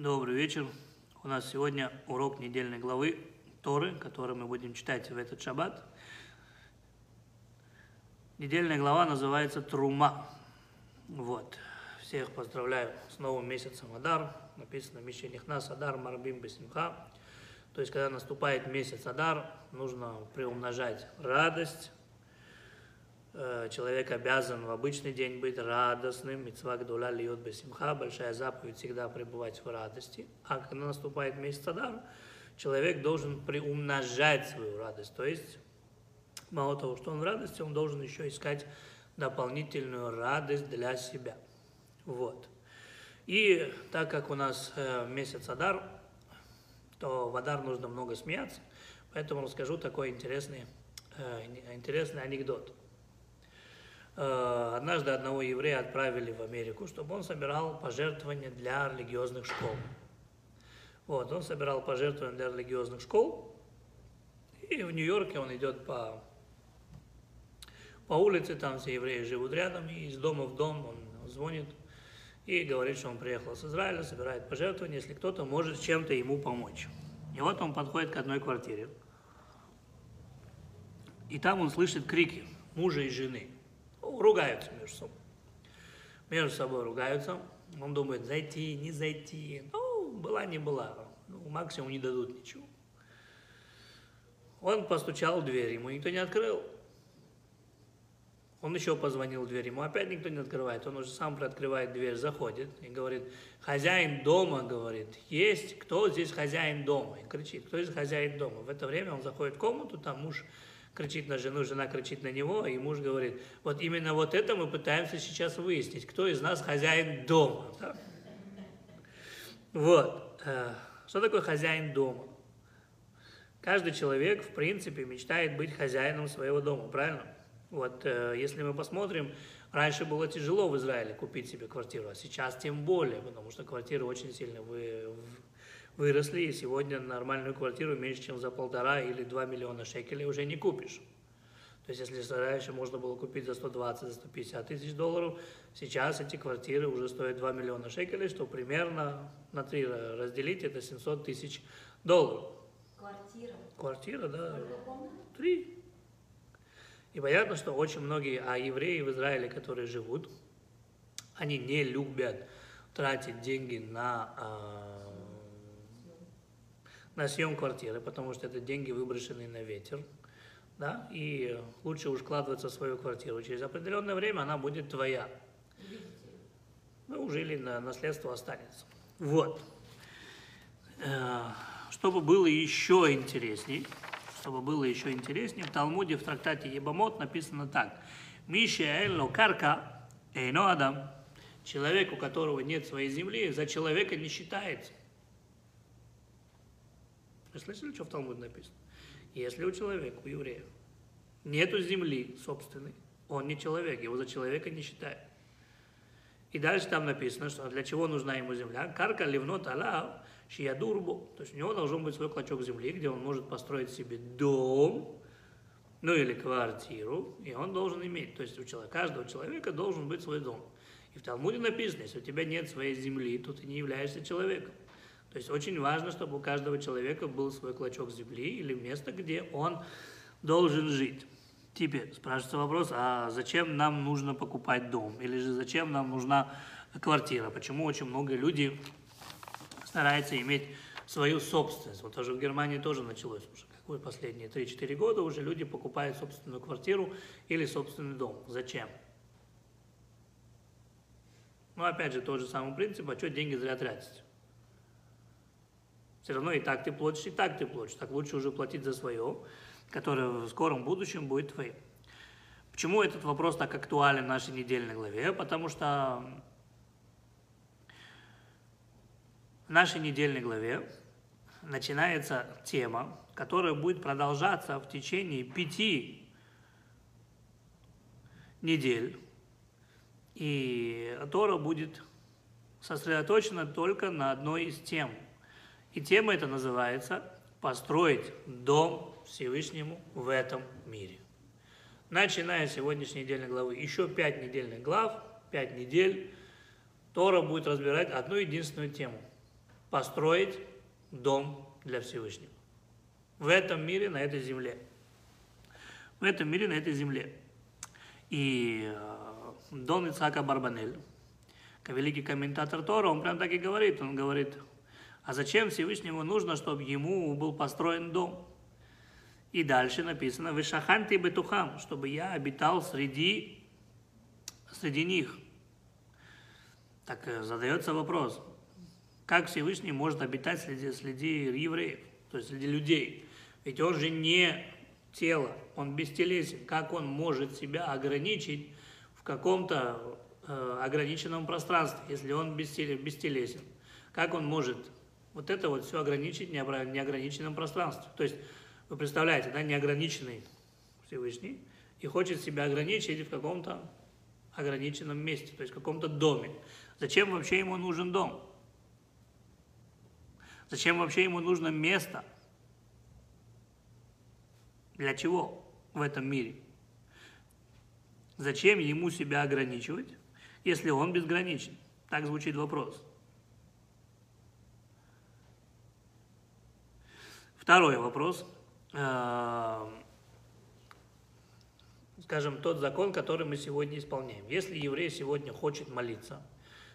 Добрый вечер. У нас сегодня урок недельной главы Торы, который мы будем читать в этот шаббат. Недельная глава называется Трума. Вот. Всех поздравляю с новым месяцем Адар. Написано Мишених нас Адар Марбим Бесимха. То есть, когда наступает месяц Адар, нужно приумножать радость, человек обязан в обычный день быть радостным, митцва гдула льет бесимха, большая заповедь всегда пребывать в радости. А когда наступает месяц Адар, человек должен приумножать свою радость. То есть, мало того, что он в радости, он должен еще искать дополнительную радость для себя. Вот. И так как у нас э, месяц Адар, то в Адар нужно много смеяться, поэтому расскажу такой интересный, э, интересный анекдот. Э, однажды одного еврея отправили в Америку, чтобы он собирал пожертвования для религиозных школ. Вот, он собирал пожертвования для религиозных школ, и в Нью-Йорке он идет по, по улице, там все евреи живут рядом, и из дома в дом он звонит и говорит, что он приехал с Израиля, собирает пожертвования, если кто-то может чем-то ему помочь. И вот он подходит к одной квартире, и там он слышит крики мужа и жены – ругаются между собой. Между собой ругаются. Он думает, зайти, не зайти. Ну, была, не была. Ну, максимум не дадут ничего. Он постучал в дверь, ему никто не открыл. Он еще позвонил в дверь, ему опять никто не открывает. Он уже сам приоткрывает дверь, заходит и говорит, хозяин дома, говорит, есть, кто здесь хозяин дома? И кричит, кто здесь хозяин дома? В это время он заходит в комнату, там муж кричит на жену, жена кричит на него, и муж говорит, вот именно вот это мы пытаемся сейчас выяснить, кто из нас хозяин дома. Да? Вот. Э, что такое хозяин дома? Каждый человек, в принципе, мечтает быть хозяином своего дома, правильно? Вот, э, если мы посмотрим, раньше было тяжело в Израиле купить себе квартиру, а сейчас тем более, потому что квартиры очень сильно вы, выросли, и сегодня нормальную квартиру меньше, чем за полтора или два миллиона шекелей уже не купишь. То есть, если раньше можно было купить за 120, за 150 тысяч долларов, сейчас эти квартиры уже стоят 2 миллиона шекелей, что примерно на три разделить, это 700 тысяч долларов. Квартира? Квартира, да. Три. И понятно, что очень многие, а евреи в Израиле, которые живут, они не любят тратить деньги на а, на съем квартиры, потому что это деньги, выброшенные на ветер. Да? И лучше уж вкладываться в свою квартиру. Через определенное время она будет твоя. Ну, уже или на наследство останется. Вот. Э, чтобы было еще интересней, чтобы было еще интереснее, в Талмуде в трактате Ебамот написано так. Миша Элло Карка Эйно Адам. Человек, у которого нет своей земли, за человека не считается. Вы слышали, что в Талмуде написано? Если у человека, у еврея, нету земли собственной, он не человек, его за человека не считают. И дальше там написано, что для чего нужна ему земля. Карка ливнот ала шиядурбу. То есть у него должен быть свой клочок земли, где он может построить себе дом, ну или квартиру, и он должен иметь. То есть у человека, каждого человека должен быть свой дом. И в Талмуде написано, если у тебя нет своей земли, то ты не являешься человеком. То есть очень важно, чтобы у каждого человека был свой клочок земли или место, где он должен жить. Теперь спрашивается вопрос, а зачем нам нужно покупать дом? Или же зачем нам нужна квартира? Почему очень много людей стараются иметь свою собственность? Вот тоже в Германии тоже началось уже. Какой последние 3-4 года уже люди покупают собственную квартиру или собственный дом. Зачем? Ну, опять же, тот же самый принцип, а что деньги зря тратить? Все равно и так ты платишь, и так ты платишь. Так лучше уже платить за свое, которое в скором будущем будет твоим. Почему этот вопрос так актуален в нашей недельной главе? Потому что в нашей недельной главе начинается тема, которая будет продолжаться в течение пяти недель, и которая будет сосредоточена только на одной из тем – и тема эта называется «Построить дом Всевышнему в этом мире». Начиная с сегодняшней недельной главы, еще пять недельных глав, пять недель, Тора будет разбирать одну единственную тему. построить дом для Всевышнего. В этом мире, на этой земле. В этом мире, на этой земле. И э, Дон Ицхака Барбанель, великий комментатор Тора, он прям так и говорит. Он говорит, а зачем Всевышнему нужно, чтобы ему был построен дом? И дальше написано, «Вышаханти бетухам», чтобы я обитал среди, среди них. Так э, задается вопрос, как Всевышний может обитать среди, среди евреев, то есть среди людей? Ведь он же не тело, он бестелесен. Как он может себя ограничить в каком-то э, ограниченном пространстве, если он бестелесен? Как он может вот это вот все ограничить в неограниченном пространстве? То есть вы представляете, да, неограниченный Всевышний и хочет себя ограничить в каком-то ограниченном месте, то есть в каком-то доме. Зачем вообще ему нужен дом? Зачем вообще ему нужно место? Для чего в этом мире? Зачем ему себя ограничивать, если он безграничен? Так звучит вопрос. Второй вопрос – Э, скажем, тот закон, который мы сегодня исполняем. Если еврей сегодня хочет молиться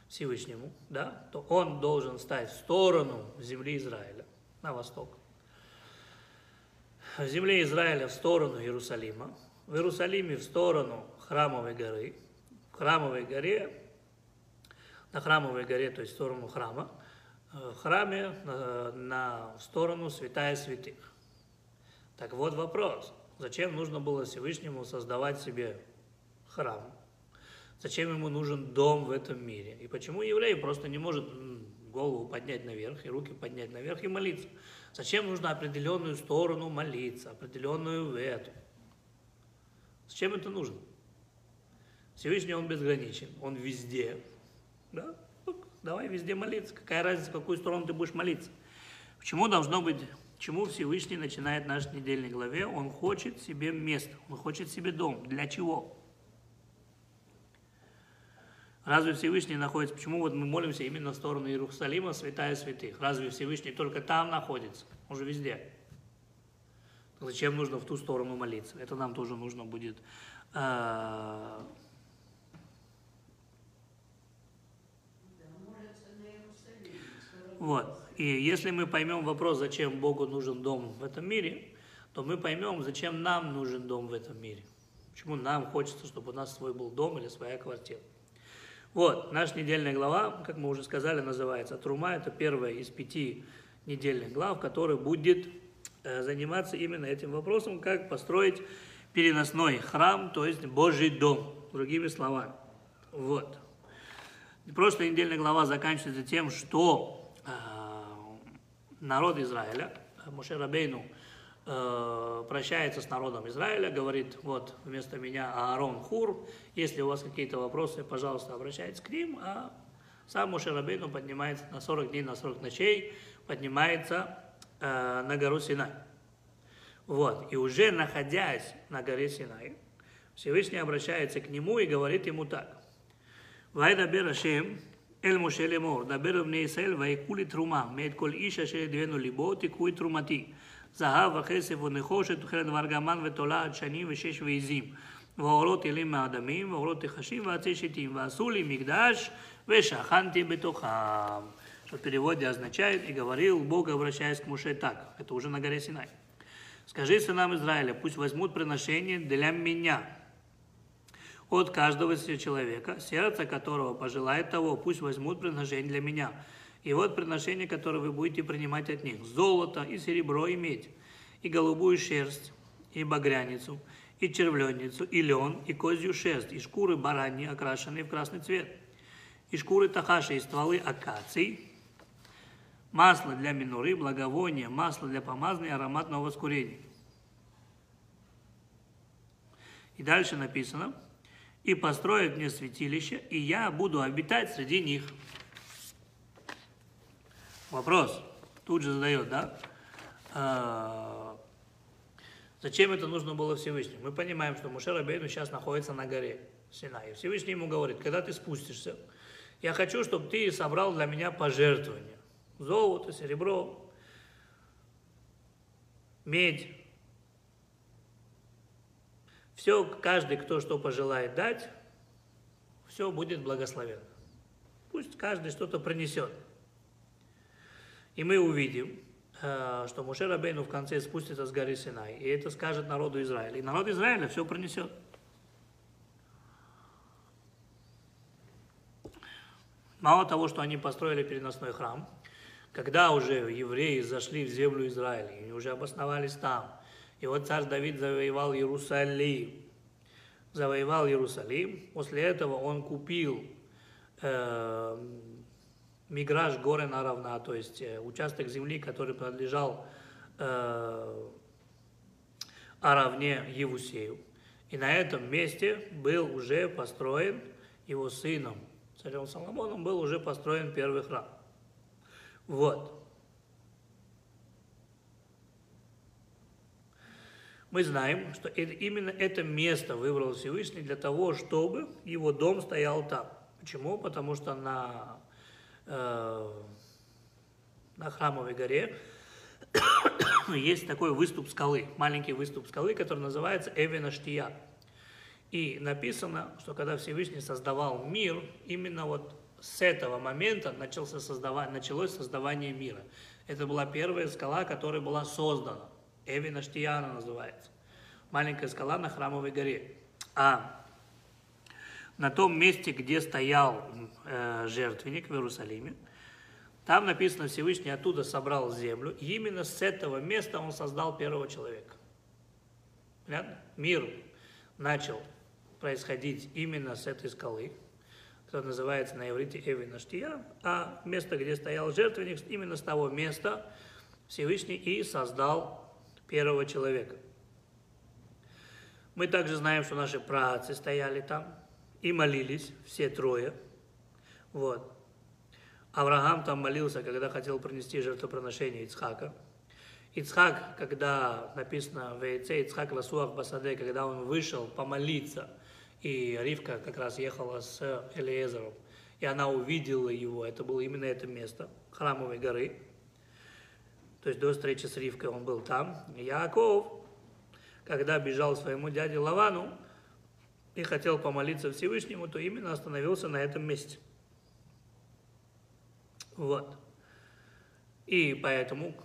Всевышнему, да, то он должен стать в сторону земли Израиля, на восток. В земле Израиля в сторону Иерусалима, в Иерусалиме в сторону Храмовой горы, в Храмовой горе, на Храмовой горе, то есть в сторону храма, храме на, на сторону святая святых. Так вот вопрос. Зачем нужно было Всевышнему создавать себе храм? Зачем ему нужен дом в этом мире? И почему еврей просто не может голову поднять наверх и руки поднять наверх и молиться? Зачем нужно определенную сторону молиться, определенную в эту? Зачем это нужно? Всевышний он безграничен, он везде. Да? Давай везде молиться. Какая разница, в какую сторону ты будешь молиться? Почему должно быть Чему Всевышний начинает наш недельной главе? Он хочет себе место, он хочет себе дом. Для чего? Разве Всевышний находится? Почему вот мы молимся именно в сторону Иерусалима, святая святых? Разве Всевышний только там находится? Он же везде. Зачем нужно в ту сторону молиться? Это нам тоже нужно будет э, Вот. И если мы поймем вопрос, зачем Богу нужен дом в этом мире, то мы поймем, зачем нам нужен дом в этом мире. Почему нам хочется, чтобы у нас свой был дом или своя квартира. Вот, наша недельная глава, как мы уже сказали, называется Трума. Это первая из пяти недельных глав, которая будет э, заниматься именно этим вопросом, как построить переносной храм, то есть Божий дом, другими словами. Вот. Прошлая недельная глава заканчивается тем, что народ Израиля, Моше Рабейну э, прощается с народом Израиля, говорит, вот вместо меня Аарон Хур, если у вас какие-то вопросы, пожалуйста, обращайтесь к ним, а сам Моше Рабейну поднимается на 40 дней, на 40 ночей, поднимается э, на гору Синай. Вот, и уже находясь на горе Синай, Всевышний обращается к нему и говорит ему так. Вайда Берашем, אל משה לאמור, דבר בני ישראל ויקחו לי תרומה, מאת כל איש אשר ידבנו ליבו, תיקחו את תרומתי. זהב וכסף ונחושת, תוחלת וארגמן ותולעת שנים ושש ועזים. ואורות אלים מאדמים, ואורות תחשים ועצי שיטים, ועשו לי מקדש, ושכנתי בתוכם. Что в переводе означает «И говорил Бог, обращаясь к Муше так». Это уже на горе Синай. «Скажи сынам Израиля, пусть возьмут приношение для меня, от каждого человека, сердце которого пожелает того, пусть возьмут приношение для меня. И вот приношение, которое вы будете принимать от них. Золото, и серебро, и медь, и голубую шерсть, и багряницу, и червленницу, и лен, и козью шерсть, и шкуры бараньи, окрашенные в красный цвет, и шкуры тахаши, и стволы акаций, масло для минуры, благовония, масло для помазания, ароматного воскурения. И дальше написано – и построят мне святилище, и я буду обитать среди них. Вопрос тут же задает, да? А, зачем это нужно было Всевышнему? Мы понимаем, что Мушер Абейну сейчас находится на горе Синай. Всевышний ему говорит, когда ты спустишься, я хочу, чтобы ты собрал для меня пожертвования. золото, серебро, медь. Все, каждый, кто что пожелает дать, все будет благословенно. Пусть каждый что-то принесет. И мы увидим, э, что Муше Рабейну в конце спустится с горы Синай, и это скажет народу Израиля. И народ Израиля все принесет. Мало того, что они построили переносной храм, когда уже евреи зашли в землю Израиля, и уже обосновались там, и вот царь Давид завоевал Иерусалим, завоевал Иерусалим, после этого он купил э, Миграж горы наравна, то есть э, участок земли, который принадлежал э, Аравне Евусею. И на этом месте был уже построен его сыном, царем Соломоном, был уже построен первый храм. Вот. Мы знаем, что именно это место выбрал Всевышний для того, чтобы его дом стоял там. Почему? Потому что на, э, на Храмовой горе есть такой выступ скалы, маленький выступ скалы, который называется Эвенаштия. И написано, что когда Всевышний создавал мир, именно вот с этого момента начался создавать, началось создавание мира. Это была первая скала, которая была создана. Эвина Штияна называется. Маленькая скала на Храмовой горе. А на том месте, где стоял э, жертвенник в Иерусалиме, там написано, Всевышний оттуда собрал землю, и именно с этого места он создал первого человека. Понятно? Мир начал происходить именно с этой скалы, которая называется на иврите Эвинаштия, а место, где стоял жертвенник, именно с того места Всевышний и создал первого человека. Мы также знаем, что наши працы стояли там и молились, все трое. Вот. Авраам там молился, когда хотел принести жертвоприношение Ицхака. Ицхак, когда написано в яйце Ицхак Ласуах Басаде, когда он вышел помолиться, и Ривка как раз ехала с Элиезером, и она увидела его, это было именно это место, храмовой горы. То есть до встречи с Ривкой он был там. Яков, когда бежал своему дяде Лавану и хотел помолиться Всевышнему, то именно остановился на этом месте. Вот. И поэтому,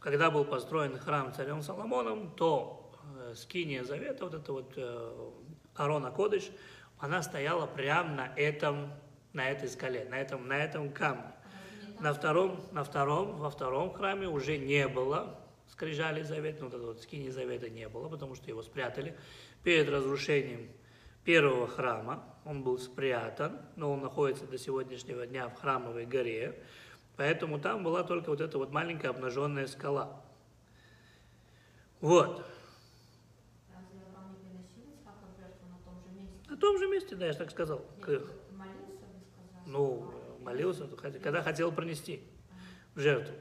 когда был построен храм царем Соломоном, то э, скиния завета, вот это вот э, Арона Кодыш, она стояла прямо на этом, на этой скале, на этом, на этом камне. На втором, на втором, во втором храме уже не было скрижали завета, ну, вот этого вот скини завета не было, потому что его спрятали. Перед разрушением первого храма он был спрятан, но он находится до сегодняшнего дня в храмовой горе, поэтому там была только вот эта вот маленькая обнаженная скала. Вот. На том же месте, да, я так сказал. Нет, молился, ну, молился, когда хотел принести в жертву.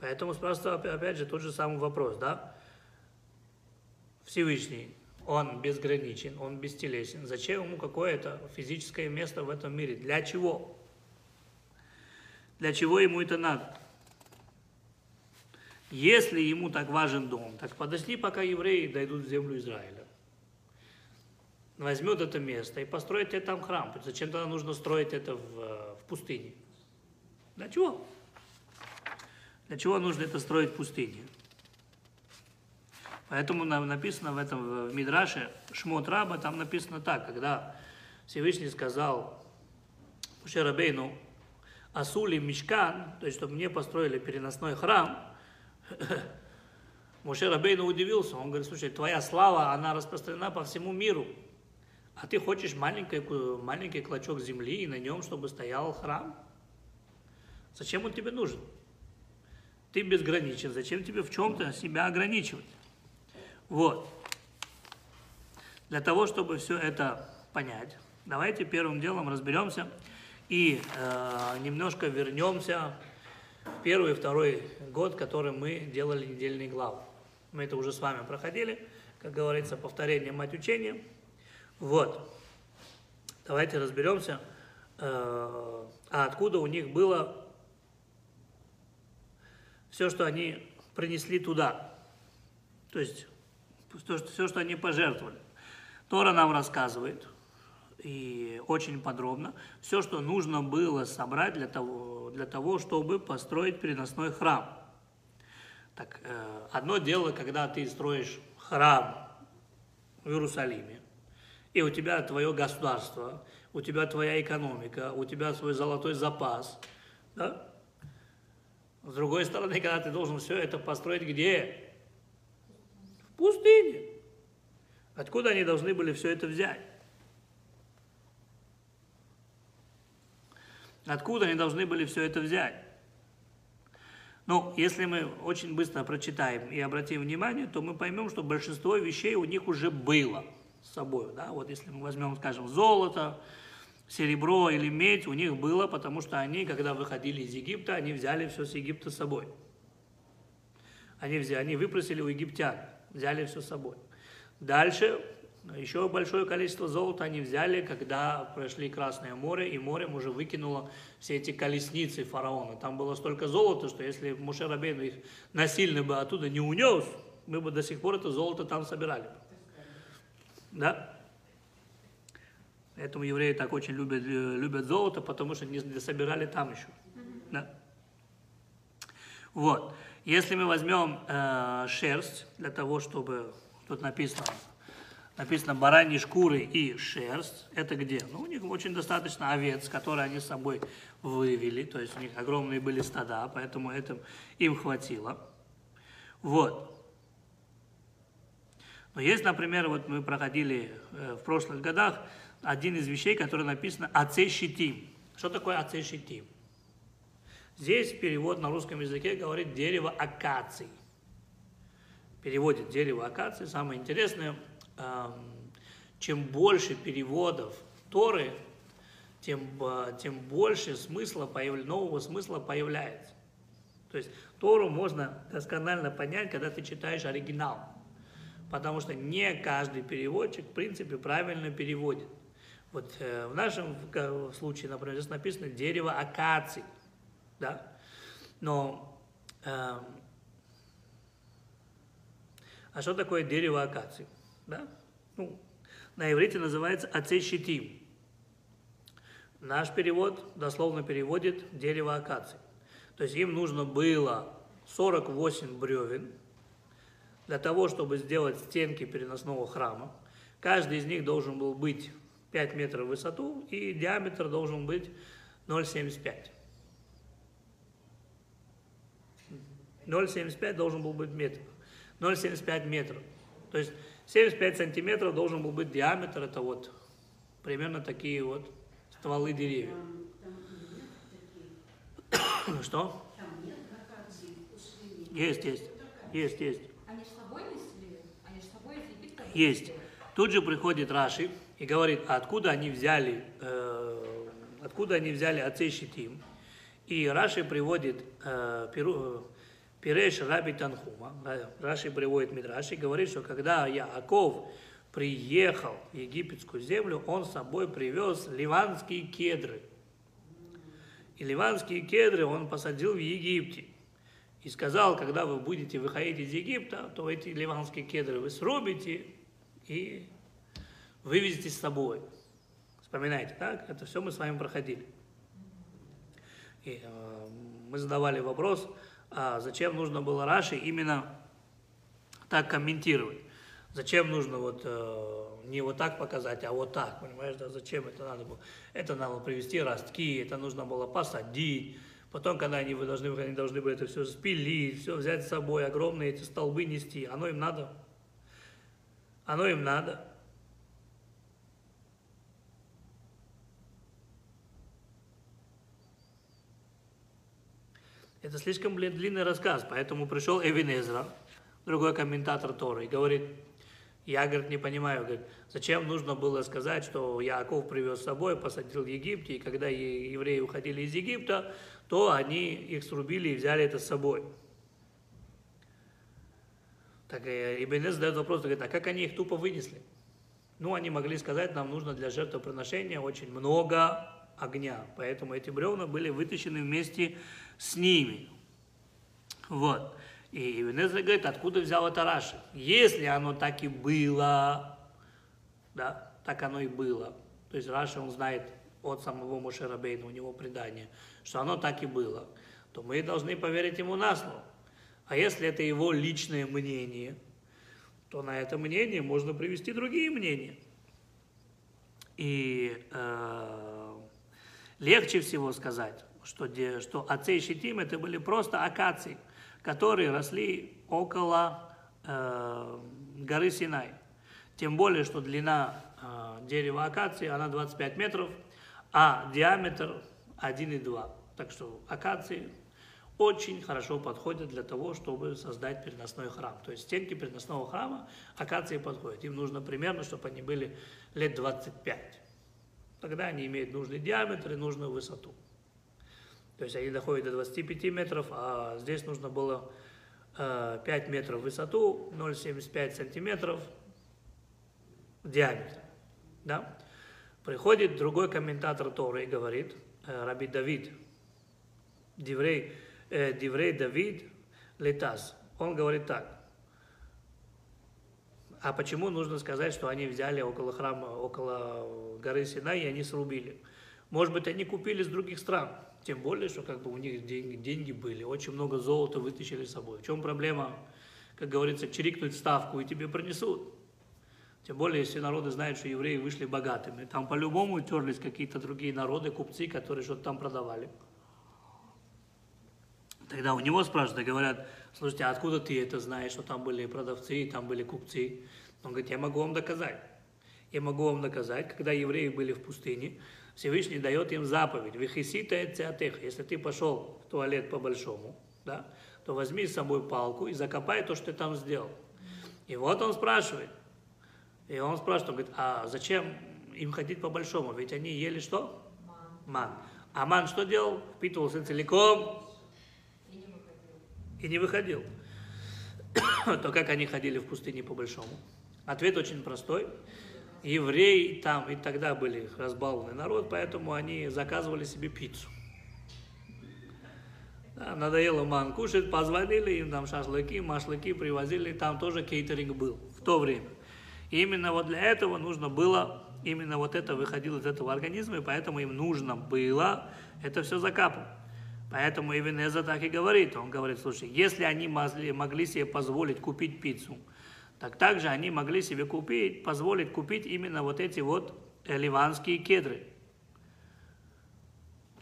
Поэтому спрашивается, опять же, тот же самый вопрос, да? Всевышний, он безграничен, он бестелесен. Зачем ему какое-то физическое место в этом мире? Для чего? Для чего ему это надо? Если ему так важен дом, так подожди, пока евреи дойдут в землю Израиля возьмет это место и построит тебе там храм. Зачем тогда нужно строить это в, в пустыне? Для чего? Для чего нужно это строить в пустыне? Поэтому написано в этом в Мидраше Шмот Раба, там написано так, когда Всевышний сказал Муше Рабейну, Асули Мишкан, то есть, чтобы мне построили переносной храм, Муше Рабейну удивился, он говорит, слушай, твоя слава, она распространена по всему миру, а ты хочешь маленький, маленький клочок земли, и на нем, чтобы стоял храм? Зачем он тебе нужен? Ты безграничен, зачем тебе в чем-то себя ограничивать? Вот. Для того, чтобы все это понять, давайте первым делом разберемся и э, немножко вернемся в первый и второй год, который мы делали недельные главы. Мы это уже с вами проходили, как говорится, повторение мать учения – вот. Давайте разберемся, э, а откуда у них было все, что они принесли туда. То есть все, что, они пожертвовали. Тора нам рассказывает, и очень подробно, все, что нужно было собрать для того, для того чтобы построить переносной храм. Так, э, одно дело, когда ты строишь храм в Иерусалиме, и у тебя твое государство, у тебя твоя экономика, у тебя свой золотой запас, да? С другой стороны, когда ты должен все это построить где? В пустыне. Откуда они должны были все это взять? Откуда они должны были все это взять? Ну, если мы очень быстро прочитаем и обратим внимание, то мы поймем, что большинство вещей у них уже было с собой. Да? Вот если мы возьмем, скажем, золото, серебро или медь, у них было, потому что они, когда выходили из Египта, они взяли все с Египта с собой. Они, взяли, они выпросили у египтян, взяли все с собой. Дальше еще большое количество золота они взяли, когда прошли Красное море, и морем уже выкинуло все эти колесницы фараона. Там было столько золота, что если Муше Рабейн их насильно бы оттуда не унес, мы бы до сих пор это золото там собирали. Да? Поэтому евреи так очень любят, любят золото, потому что не собирали там еще. Да? Вот. Если мы возьмем э, шерсть для того, чтобы тут написано написано бараньи шкуры и шерсть. Это где? Ну, у них очень достаточно овец, которые они с собой вывели, то есть у них огромные были стада, поэтому это им хватило. Вот. Но есть, например, вот мы проходили э, в прошлых годах один из вещей, который написано «ацешитим». Что такое ацешитим? Здесь перевод на русском языке говорит «дерево акаций». Переводит «дерево акаций». Самое интересное – чем больше переводов Торы, тем, а, тем больше смысла, нового смысла появляется. То есть Тору можно досконально понять, когда ты читаешь оригинал. Потому что не каждый переводчик, в принципе, правильно переводит. Вот э, в нашем случае, например, здесь написано дерево акаций. Да? Но э, а что такое дерево акаций? Да? Ну, на иврите называется ацей Наш перевод дословно переводит дерево акации. То есть им нужно было 48 бревен для того, чтобы сделать стенки переносного храма. Каждый из них должен был быть 5 метров в высоту, и диаметр должен быть 0,75. 0,75 должен был быть метр. 0,75 метров. То есть 75 сантиметров должен был быть диаметр, это вот примерно такие вот стволы деревьев. Что? Есть, есть, есть, есть. Они с собой несли? Они с собой из Египта? Есть. Тут же приходит Раши и говорит, откуда они взяли, э, откуда они взяли отцей Щитим. И Раши приводит э, Пиреш Раби Танхума, Раши приводит Мидраш и говорит, что когда Яаков приехал в египетскую землю, он с собой привез ливанские кедры. И ливанские кедры он посадил в Египте. И сказал, когда вы будете выходить из Египта, то эти ливанские кедры вы срубите и вывезете с собой. Вспоминайте, так? Это все мы с вами проходили. И э, мы задавали вопрос, а зачем нужно было Раши именно так комментировать? Зачем нужно вот э, не вот так показать, а вот так, понимаешь, да, зачем это надо было? Это надо было привести ростки, это нужно было посадить, потом, когда они вы должны, они должны были это все спилить, все взять с собой, огромные эти столбы нести, оно им надо? Оно им надо? Это слишком блин, длинный рассказ, поэтому пришел Эвинезра, другой комментатор Торы, и говорит, я, говорит, не понимаю, говорит, зачем нужно было сказать, что Яков привез с собой, посадил в Египте, и когда евреи уходили из Египта, то они их срубили и взяли это с собой. Так э, Ибн задает вопрос, говорит, а как они их тупо вынесли? Ну, они могли сказать, нам нужно для жертвоприношения очень много огня, поэтому эти бревна были вытащены вместе с ними. Вот. И Венезра говорит, откуда взял это Раши? Если оно так и было, да, так оно и было. То есть Раши, он знает от самого Мушерабейна, у него предание, что оно так и было, то мы должны поверить ему на слово. А если это его личное мнение, то на это мнение можно привести другие мнения. И э, легче всего сказать, что, что отцы Щитим это были просто акации, которые росли около э, горы Синай. Тем более, что длина э, дерева акации, она 25 метров, а диаметр 1,2. Так что акации очень хорошо подходят для того, чтобы создать переносной храм. То есть стенки переносного храма акации подходят. Им нужно примерно, чтобы они были лет 25. Тогда они имеют нужный диаметр и нужную высоту. То есть они доходят до 25 метров, а здесь нужно было 5 э, метров в высоту, 0,75 сантиметров в диаметре. Да? Приходит другой комментатор Торы и говорит, э, Раби Давид, Диврей, э, Диврей Давид Летас. Он говорит так. А почему нужно сказать, что они взяли около храма, около горы Синай, и они срубили? Может быть, они купили с других стран. Тем более, что как бы у них деньги, деньги были, очень много золота вытащили с собой. В чем проблема? Как говорится, чирикнуть ставку и тебе принесут. Тем более, если народы знают, что евреи вышли богатыми. Там по-любому терлись какие-то другие народы, купцы, которые что-то там продавали. Тогда у него спрашивают, говорят, слушайте, а откуда ты это знаешь, что там были продавцы, там были купцы? Он говорит, я могу вам доказать. Я могу вам доказать, когда евреи были в пустыне, Всевышний дает им заповедь. Вихисита эцеатех. Если ты пошел в туалет по-большому, да, то возьми с собой палку и закопай то, что ты там сделал. И вот он спрашивает. И он спрашивает, он говорит, а зачем им ходить по-большому? Ведь они ели что? Ман. А ман что делал? Впитывался целиком и не выходил. То как они ходили в пустыне по-большому? Ответ очень простой. Евреи там и тогда были разбалованный народ, поэтому они заказывали себе пиццу. Да, надоело ман кушать, позвонили им там шашлыки, машлыки привозили, там тоже кейтеринг был в то время. И именно вот для этого нужно было, именно вот это выходило из этого организма, и поэтому им нужно было это все закапывать. Поэтому Ивенеза так и говорит. Он говорит, слушай, если они могли, могли себе позволить купить пиццу, так также они могли себе купить, позволить купить именно вот эти вот э, ливанские кедры.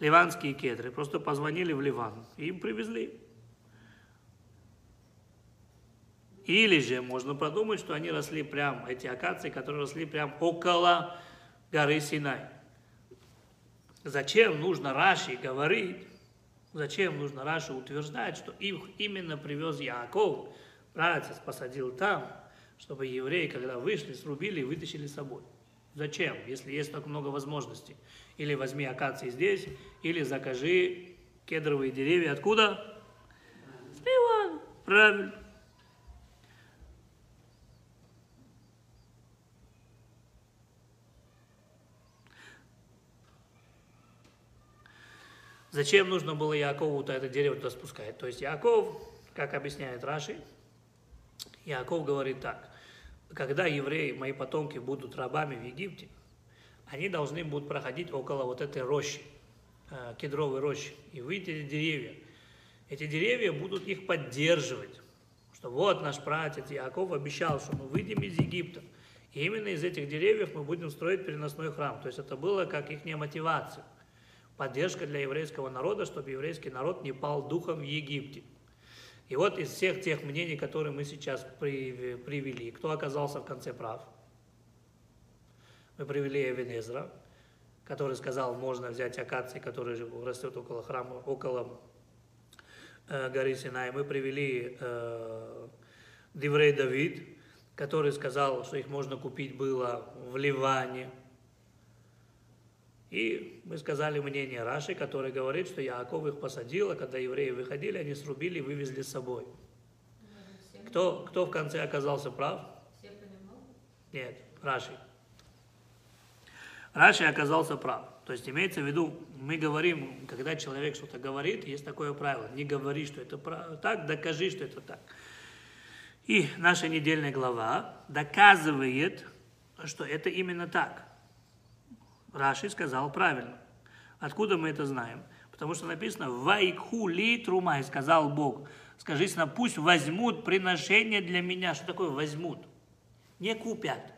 Ливанские кедры. Просто позвонили в Ливан и им привезли. Или же можно подумать, что они росли прям, эти акации, которые росли прям около горы Синай. Зачем нужно Раши говорить, Зачем нужно Раша утверждать, что их именно привез Яаков, братец посадил там, чтобы евреи, когда вышли, срубили и вытащили с собой. Зачем, если есть так много возможностей? Или возьми акации здесь, или закажи кедровые деревья. Откуда? С Ливана. Правильно. Зачем нужно было Якову -то это дерево туда спускать? То есть Яков, как объясняет Раши, Яков говорит так, когда евреи, мои потомки, будут рабами в Египте, они должны будут проходить около вот этой рощи, э, кедровой рощи, и выйти деревья. Эти деревья будут их поддерживать, что вот наш пратец Яков обещал, что мы выйдем из Египта, и именно из этих деревьев мы будем строить переносной храм. То есть это было как их мотивация поддержка для еврейского народа, чтобы еврейский народ не пал духом в Египте. И вот из всех тех мнений, которые мы сейчас привели, кто оказался в конце прав? Мы привели Эвенезра, который сказал, можно взять акации, которые растет около храма, около э, горы Синай. Мы привели э, Диврей Давид, который сказал, что их можно купить было в Ливане, и мы сказали мнение Раши, который говорит, что Яаков их посадил, а когда евреи выходили, они срубили и вывезли с собой. Кто, кто в конце оказался прав? Нет, Раши. Раши оказался прав. То есть имеется в виду, мы говорим, когда человек что-то говорит, есть такое правило, не говори, что это так, докажи, что это так. И наша недельная глава доказывает, что это именно так. Раши сказал правильно. Откуда мы это знаем? Потому что написано «Вайку ли трумай», сказал Бог. Скажите нам, пусть возьмут приношение для меня. Что такое возьмут? Не купят,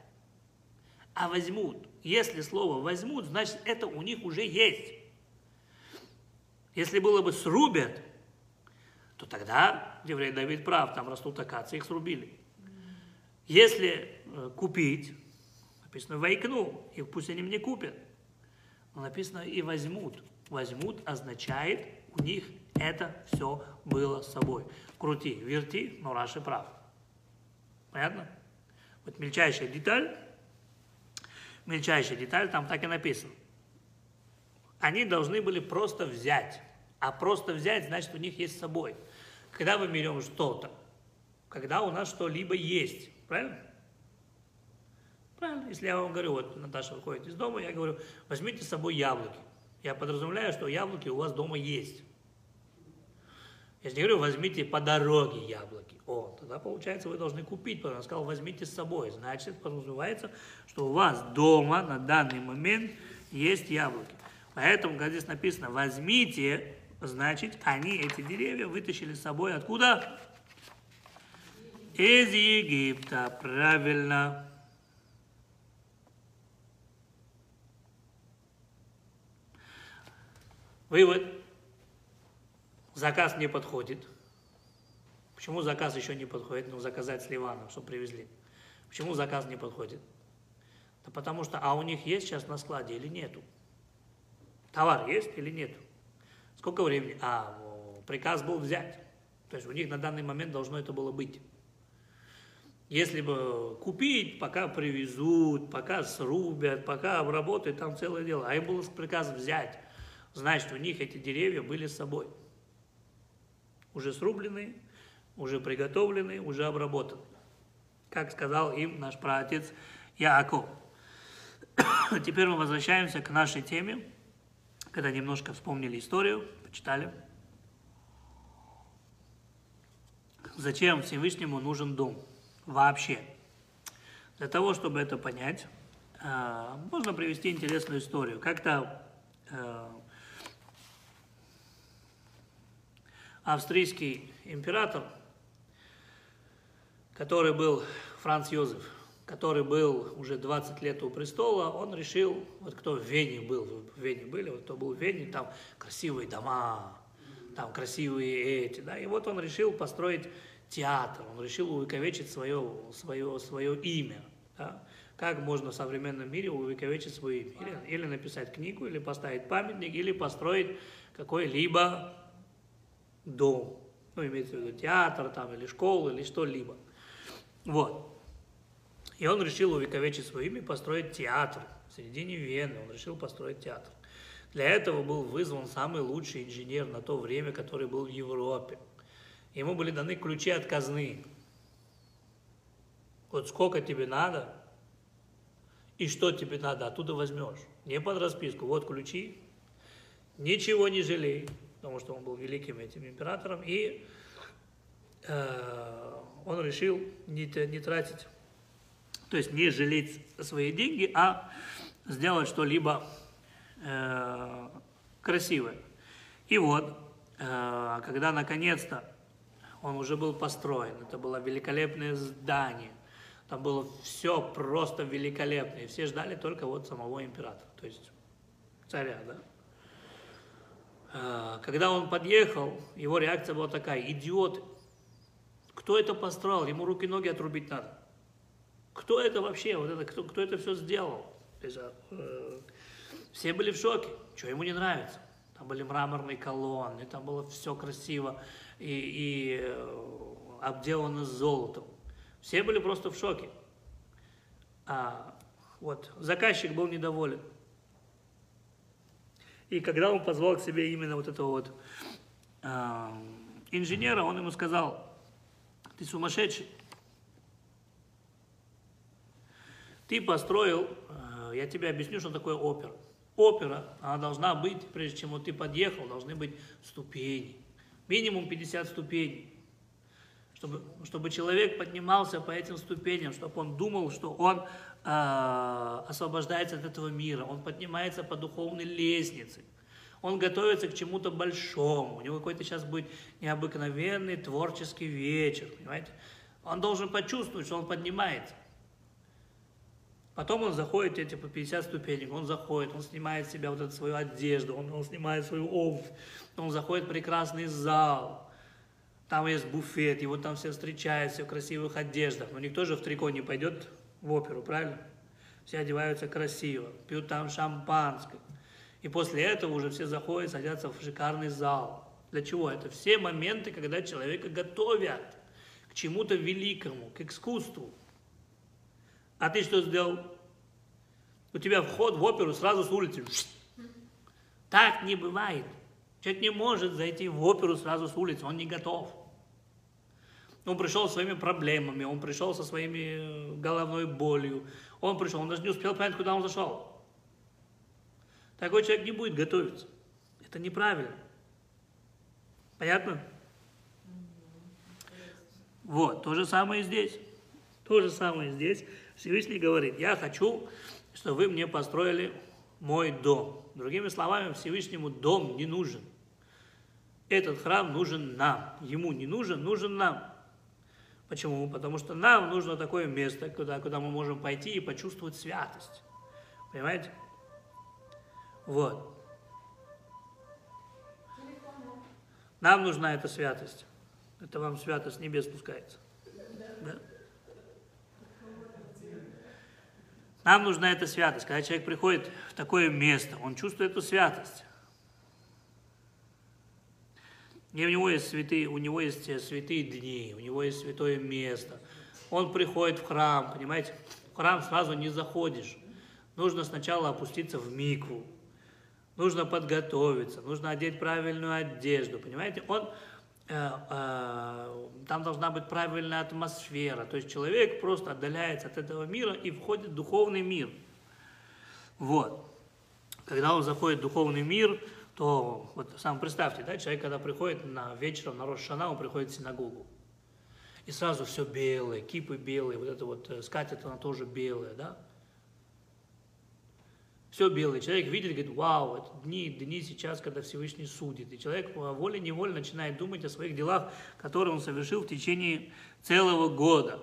а возьмут. Если слово возьмут, значит это у них уже есть. Если было бы срубят, то тогда еврей Давид прав, там растут акации, их срубили. Если э, купить, написано «вайкну», и пусть они мне купят. Но написано «и возьмут». Возьмут означает, у них это все было с собой. Крути, верти, но Раши прав. Понятно? Вот мельчайшая деталь, мельчайшая деталь, там так и написано. Они должны были просто взять. А просто взять, значит, у них есть с собой. Когда мы берем что-то, когда у нас что-либо есть, правильно? Правильно? Если я вам говорю, вот Наташа выходит из дома, я говорю, возьмите с собой яблоки. Я подразумеваю, что яблоки у вас дома есть. Я же не говорю, возьмите по дороге яблоки. О, тогда получается, вы должны купить, потому что сказал, возьмите с собой. Значит, подразумевается, что у вас дома на данный момент есть яблоки. Поэтому, когда здесь написано, возьмите, значит, они, эти деревья, вытащили с собой откуда? Из Египта, правильно. Вывод. Заказ не подходит. Почему заказ еще не подходит? Ну, заказать с Ливана, чтобы привезли. Почему заказ не подходит? Да потому что, а у них есть сейчас на складе или нету? Товар есть или нету? Сколько времени? А, приказ был взять. То есть у них на данный момент должно это было быть. Если бы купить, пока привезут, пока срубят, пока обработают, там целое дело. А им был приказ взять значит, у них эти деревья были с собой. Уже срубленные, уже приготовленные, уже обработаны. Как сказал им наш праотец Яаков. Теперь мы возвращаемся к нашей теме, когда немножко вспомнили историю, почитали. Зачем Всевышнему нужен дом вообще? Для того, чтобы это понять, э, можно привести интересную историю. Как-то э, австрийский император, который был Франц Йозеф, который был уже 20 лет у престола, он решил, вот кто в Вене был, в Вене были, вот кто был в Вене, там красивые дома, там красивые эти, да, и вот он решил построить театр, он решил увековечить свое, свое, свое имя, да, как можно в современном мире увековечить свое имя, или, или написать книгу, или поставить памятник, или построить какой-либо дом. Ну, имеется в виду театр там, или школу, или что-либо. Вот. И он решил увековечить свое имя и построить театр. В середине Вены он решил построить театр. Для этого был вызван самый лучший инженер на то время, который был в Европе. Ему были даны ключи от казны. Вот сколько тебе надо и что тебе надо, оттуда возьмешь. Не под расписку. Вот ключи. Ничего не жалей потому что он был великим этим императором, и э, он решил не, не тратить, то есть не жалеть свои деньги, а сделать что-либо э, красивое. И вот, э, когда наконец-то он уже был построен, это было великолепное здание, там было все просто великолепно, и все ждали только вот самого императора, то есть царя, да. А, когда он подъехал, его реакция была такая, идиот, кто это построил, ему руки-ноги отрубить надо. Кто это вообще, вот это, кто, кто это все сделал? есть, э, все были в шоке, что ему не нравится. Там были мраморные колонны, там было все красиво и, и э, обделано золотом. Все были просто в шоке. А вот заказчик был недоволен. И когда он позвал к себе именно вот этого вот э, инженера, он ему сказал, ты сумасшедший. Ты построил, э, я тебе объясню, что такое опера. опера, она должна быть, прежде чем вот ты подъехал, должны быть ступени. Минимум 50 ступеней. Чтобы, чтобы человек поднимался по этим ступеням, чтобы он думал, что он э, освобождается от этого мира, он поднимается по духовной лестнице, он готовится к чему-то большому, у него какой-то сейчас будет необыкновенный творческий вечер, понимаете? Он должен почувствовать, что он поднимается. Потом он заходит эти по 50 ступенек, он заходит, он снимает с себя вот эту свою одежду, он, он снимает свою обувь, он заходит в прекрасный зал, там есть буфет, его там все встречают, все в красивых одеждах, но никто же в трико не пойдет в оперу, правильно? Все одеваются красиво, пьют там шампанское. И после этого уже все заходят, садятся в шикарный зал. Для чего? Это все моменты, когда человека готовят к чему-то великому, к искусству. А ты что сделал? У тебя вход в оперу сразу с улицы. Так не бывает. Человек не может зайти в оперу сразу с улицы, он не готов. Он пришел со своими проблемами, он пришел со своими э, головной болью, он пришел, он даже не успел понять, куда он зашел. Такой человек не будет готовиться. Это неправильно. Понятно? Вот, то же самое и здесь. То же самое здесь. Всевышний говорит, я хочу, чтобы вы мне построили мой дом. Другими словами, Всевышнему дом не нужен. Этот храм нужен нам. Ему не нужен, нужен нам. Почему? Потому что нам нужно такое место, куда, куда мы можем пойти и почувствовать святость. Понимаете? Вот. Нам нужна эта святость. Это вам святость небес спускается. Да? Нам нужна эта святость. Когда человек приходит в такое место, он чувствует эту святость. И у него есть святые, у него есть святые дни, у него есть святое место. Он приходит в храм, понимаете? В храм сразу не заходишь. Нужно сначала опуститься в микву. Нужно подготовиться, нужно одеть правильную одежду, понимаете? Он, Э, э, там должна быть правильная атмосфера. То есть человек просто отдаляется от этого мира и входит в духовный мир. Вот. Когда он заходит в духовный мир, то вот сам представьте, да, человек, когда приходит на вечером на Рошана, он приходит в синагогу. И сразу все белое, кипы белые, вот это вот э, скатерть, она тоже белая, да? все белое. Человек видит, говорит, вау, это дни, дни сейчас, когда Всевышний судит. И человек волей-невольно начинает думать о своих делах, которые он совершил в течение целого года.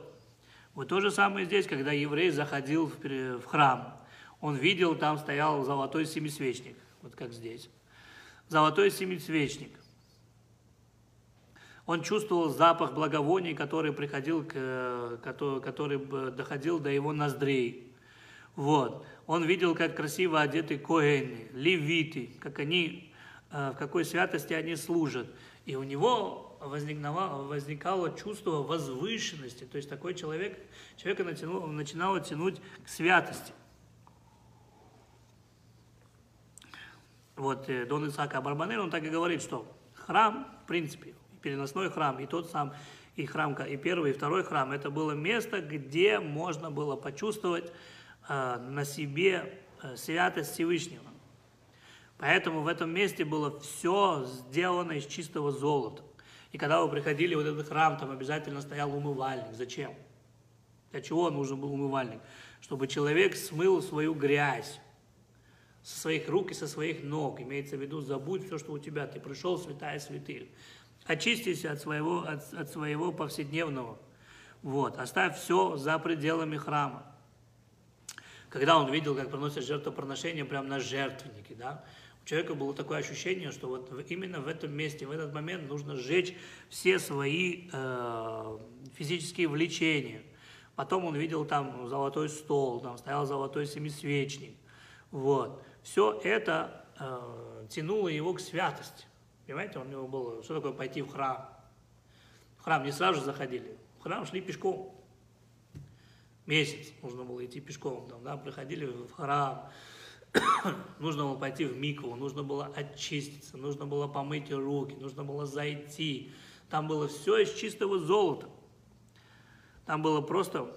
Вот то же самое здесь, когда еврей заходил в храм. Он видел, там стоял золотой семисвечник, вот как здесь. Золотой семисвечник. Он чувствовал запах благовоний, который приходил, к, который, который доходил до его ноздрей. Вот он видел, как красиво одеты коэны, левиты, как они, э, в какой святости они служат. И у него возникало, возникало чувство возвышенности. То есть такой человек, человека натянул, начинало тянуть к святости. Вот э, Дон Исаак Абарбанер, он так и говорит, что храм, в принципе, переносной храм, и тот сам, и храм, и первый, и второй храм, это было место, где можно было почувствовать Э, на себе э, святость Всевышнего. Поэтому в этом месте было все сделано из чистого золота. И когда вы приходили в этот храм, там обязательно стоял умывальник. Зачем? Для чего нужен был умывальник? Чтобы человек смыл свою грязь со своих рук и со своих ног. Имеется в виду, забудь все, что у тебя. Ты пришел, святая святых. Очистись от своего, от, от своего повседневного. Вот. Оставь все за пределами храма когда он видел, как приносят жертвоприношения прямо на жертвеннике, да, у человека было такое ощущение, что вот именно в этом месте, в этот момент нужно сжечь все свои э, физические влечения. Потом он видел там золотой стол, там стоял золотой семисвечник. Вот. Все это э, тянуло его к святости. Понимаете, у него было, что такое пойти в храм. В храм не сразу заходили, в храм шли пешком месяц нужно было идти пешком, там, да, приходили в храм, нужно было пойти в микву, нужно было очиститься, нужно было помыть руки, нужно было зайти. Там было все из чистого золота. Там было просто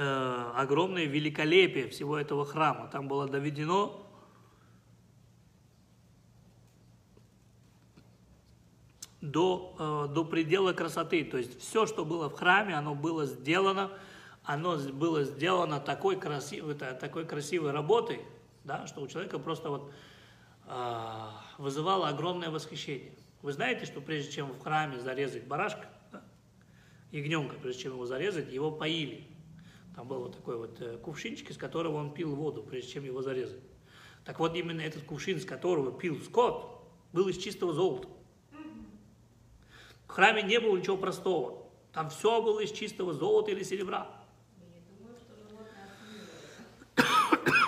Э, огромное великолепие всего этого храма. Там было доведено до, э, до предела красоты. То есть все, что было в храме, оно было сделано, оно было сделано такой красивой, такой красивой работой, да, что у человека просто вот э, вызывало огромное восхищение. Вы знаете, что прежде чем в храме зарезать барашка, да, ягненка, прежде чем его зарезать, его поили. Там был вот такой вот э, кувшинчик, из которого он пил воду, прежде чем его зарезать. Так вот, именно этот кувшин, из которого пил скот, был из чистого золота. В храме не было ничего простого. Там все было из чистого золота или серебра.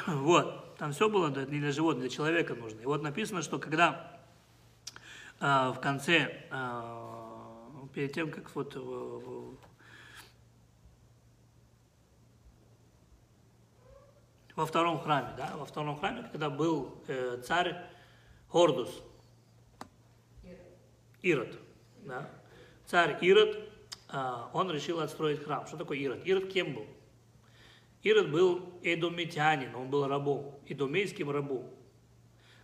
Вот, там все было не для животных, для человека нужно. И вот написано, что когда э, в конце, э, перед тем, как вот э, во втором храме, да, во втором храме, когда был э, царь Хордус, Ирод, да, царь Ирод, э, он решил отстроить храм. Что такое Ирод? Ирод кем был? Ирод был эдомитянин, он был рабом, эдомейским рабом,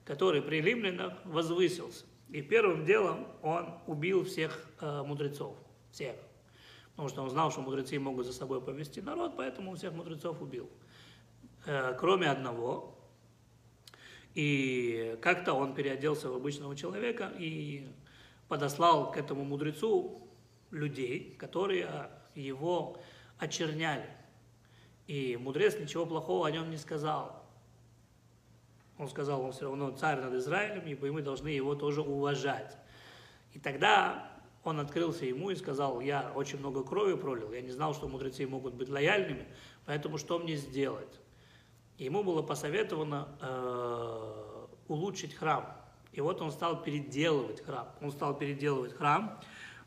который при римлянах возвысился. И первым делом он убил всех э, мудрецов, всех. Потому что он знал, что мудрецы могут за собой повести народ, поэтому всех мудрецов убил. Э, кроме одного. И как-то он переоделся в обычного человека и подослал к этому мудрецу людей, которые его очерняли. И мудрец ничего плохого о нем не сказал. Он сказал, он все равно царь над Израилем, и мы должны его тоже уважать. И тогда он открылся ему и сказал, я очень много крови пролил, я не знал, что мудрецы могут быть лояльными, поэтому что мне сделать? Ему было посоветовано э, улучшить храм. И вот он стал переделывать храм. Он стал переделывать храм,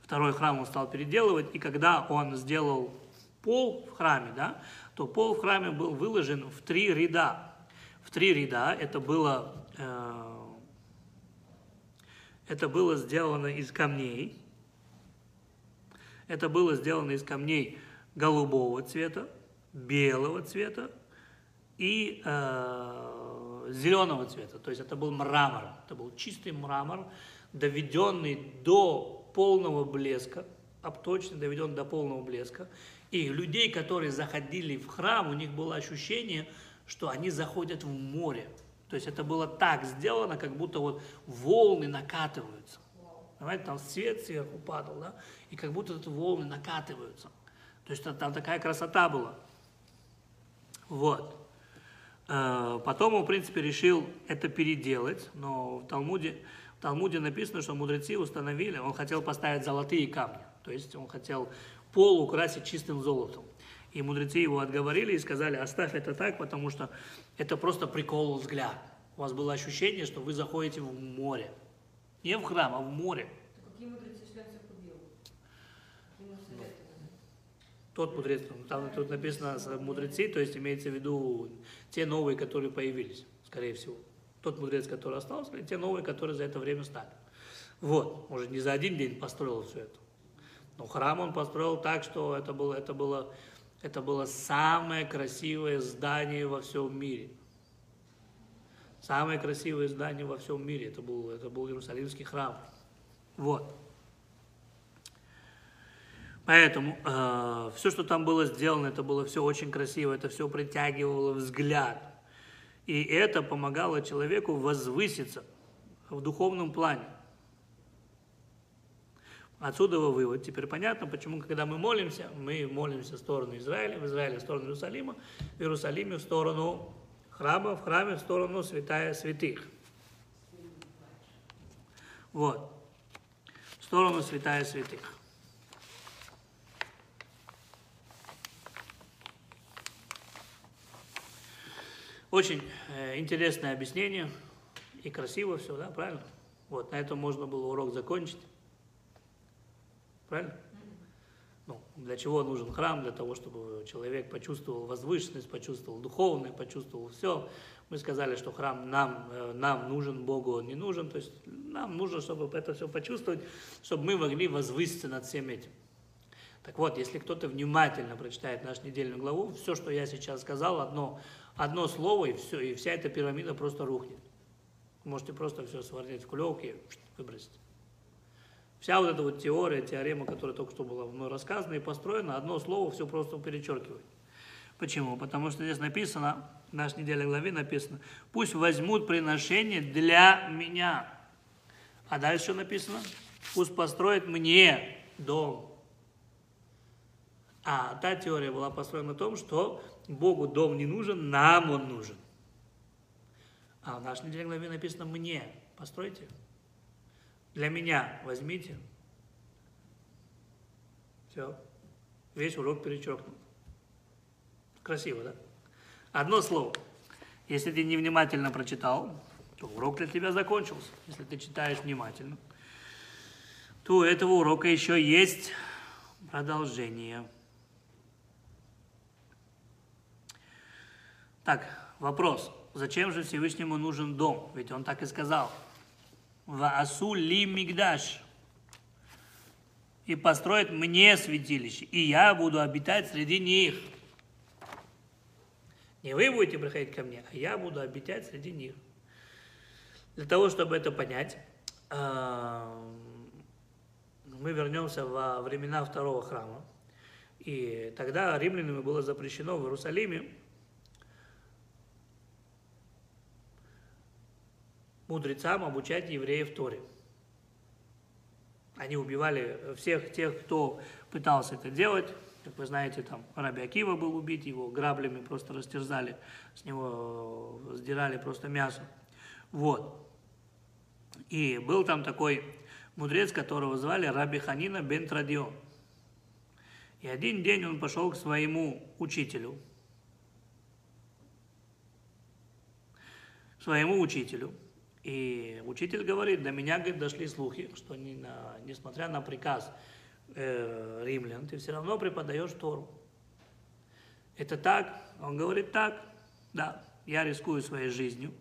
второй храм он стал переделывать, и когда он сделал пол в храме, да, то пол в храме был выложен в три ряда. В три ряда это было, э, это было сделано из камней. Это было сделано из камней голубого цвета, белого цвета и э, зеленого цвета. То есть это был мрамор, это был чистый мрамор, доведенный до полного блеска, обточенный, доведен до полного блеска. И людей, которые заходили в храм, у них было ощущение, что они заходят в море. То есть это было так сделано, как будто вот волны накатываются. Понимаете, там свет сверху падал, да, и как будто эти волны накатываются. То есть там такая красота была. Вот. Э, потом он, в принципе, решил это переделать, но в Талмуде, в Талмуде написано, что мудрецы установили, он хотел поставить золотые камни, то есть он хотел пол украсить чистым золотом. И мудрецы его отговорили и сказали, оставь это так, потому что это просто прикол взгляд. У вас было ощущение, что вы заходите в море. Не в храм, а в море. Какие мудрецы тот мудрец, там тут написано мудрецы, то есть имеется в виду те новые, которые появились, скорее всего. Тот мудрец, который остался, и те новые, которые за это время стали. Вот, может, не за один день построил все это. Но храм он построил так, что это было, это было, это было самое красивое здание во всем мире. Самое красивое здание во всем мире. Это был, это был Иерусалимский храм. Вот. Поэтому э, все, что там было сделано, это было все очень красиво, это все притягивало взгляд. И это помогало человеку возвыситься в духовном плане. Отсюда вывод. Теперь понятно, почему, когда мы молимся, мы молимся в сторону Израиля, в Израиле в сторону Иерусалима, в Иерусалиме в сторону храма, в храме в сторону святая святых. Вот. В сторону святая святых. Очень э, интересное объяснение и красиво все, да, правильно? Вот, на этом можно было урок закончить. Правильно? Ну, для чего нужен храм? Для того, чтобы человек почувствовал возвышенность, почувствовал духовное, почувствовал все. Мы сказали, что храм нам, э, нам нужен, Богу он не нужен. То есть нам нужно, чтобы это все почувствовать, чтобы мы могли возвыситься над всем этим. Так вот, если кто-то внимательно прочитает нашу недельную главу, все, что я сейчас сказал, одно одно слово, и все, и вся эта пирамида просто рухнет. Можете просто все сварить в кулек и выбросить. Вся вот эта вот теория, теорема, которая только что была мной рассказана и построена, одно слово все просто перечеркивает. Почему? Потому что здесь написано, в нашей недельной главе написано, пусть возьмут приношение для меня. А дальше написано, пусть построят мне дом. А та теория была построена на том, что Богу дом не нужен, нам он нужен. А в нашей недельной главе написано «мне». Постройте. Для меня возьмите. Все. Весь урок перечеркнут. Красиво, да? Одно слово. Если ты невнимательно прочитал, то урок для тебя закончился. Если ты читаешь внимательно, то у этого урока еще есть продолжение. Так, вопрос. Зачем же Всевышнему нужен дом? Ведь он так и сказал. Ваасу ли мигдаш. И построит мне святилище, и я буду обитать среди них. Не вы будете приходить ко мне, а я буду обитать среди них. Для того, чтобы это понять, а, мы вернемся во времена второго храма. И тогда римлянами было запрещено в Иерусалиме мудрецам обучать евреев Торе. Они убивали всех тех, кто пытался это делать. Как вы знаете, там Раби Акива был убит, его граблями просто растерзали, с него сдирали просто мясо. Вот. И был там такой мудрец, которого звали Раби Ханина бен Традион. И один день он пошел к своему учителю, своему учителю, и учитель говорит, до меня говорит, дошли слухи, что не на, несмотря на приказ э, римлян, ты все равно преподаешь Тору. Это так? Он говорит, так, да, я рискую своей жизнью.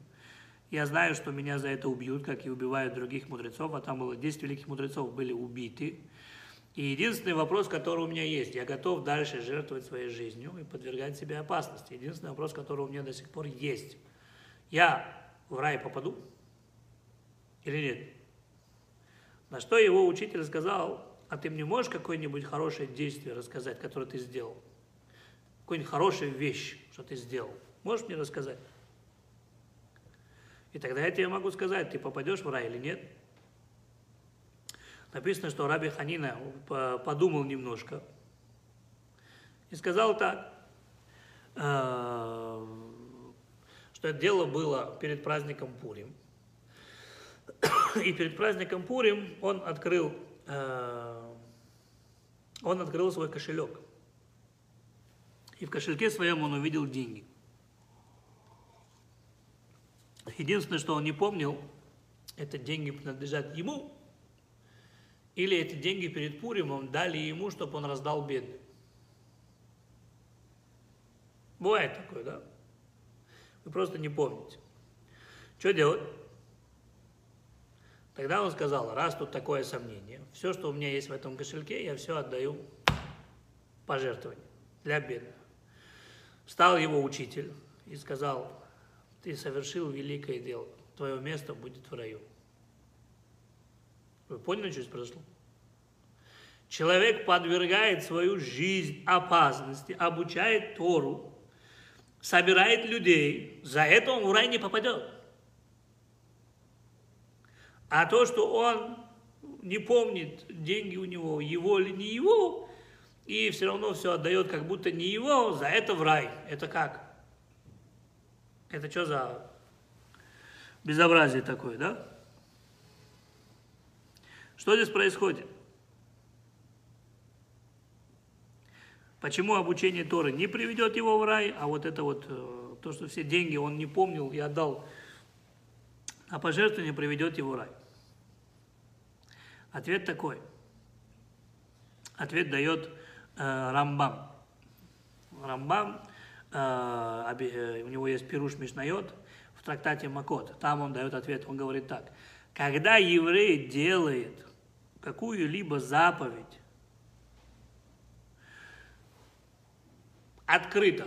Я знаю, что меня за это убьют, как и убивают других мудрецов, а там было 10 великих мудрецов были убиты. И единственный вопрос, который у меня есть, я готов дальше жертвовать своей жизнью и подвергать себе опасности. Единственный вопрос, который у меня до сих пор есть. Я в рай попаду? Или нет? На что его учитель сказал, а ты мне можешь какое-нибудь хорошее действие рассказать, которое ты сделал? Какую-нибудь хорошую вещь, что ты сделал? Можешь мне рассказать? И тогда я тебе могу сказать, ты попадешь в рай или нет. Написано, что Раби Ханина подумал немножко и сказал так, э, что это дело было перед праздником Пурим – и перед праздником Пурим он открыл, э, он открыл свой кошелек. И в кошельке своем он увидел деньги. Единственное, что он не помнил, это деньги принадлежат ему, или эти деньги перед Пуримом дали ему, чтобы он раздал бедным. Бывает такое, да? Вы просто не помните. Что делать? Тогда он сказал, раз тут такое сомнение, все, что у меня есть в этом кошельке, я все отдаю пожертвование для бедных. Встал его учитель и сказал, ты совершил великое дело, твое место будет в раю. Вы поняли, что здесь произошло? Человек подвергает свою жизнь опасности, обучает Тору, собирает людей, за это он в рай не попадет. А то, что он не помнит, деньги у него, его или не его, и все равно все отдает, как будто не его, за это в рай. Это как? Это что за безобразие такое, да? Что здесь происходит? Почему обучение Торы не приведет его в рай, а вот это вот, э, то, что все деньги он не помнил и отдал а пожертвование приведет его в рай. Ответ такой. Ответ дает э, Рамбам. Рамбам, э, э, у него есть Пируш Мишнайот в трактате Макот. Там он дает ответ. Он говорит так. Когда еврей делает какую-либо заповедь открыто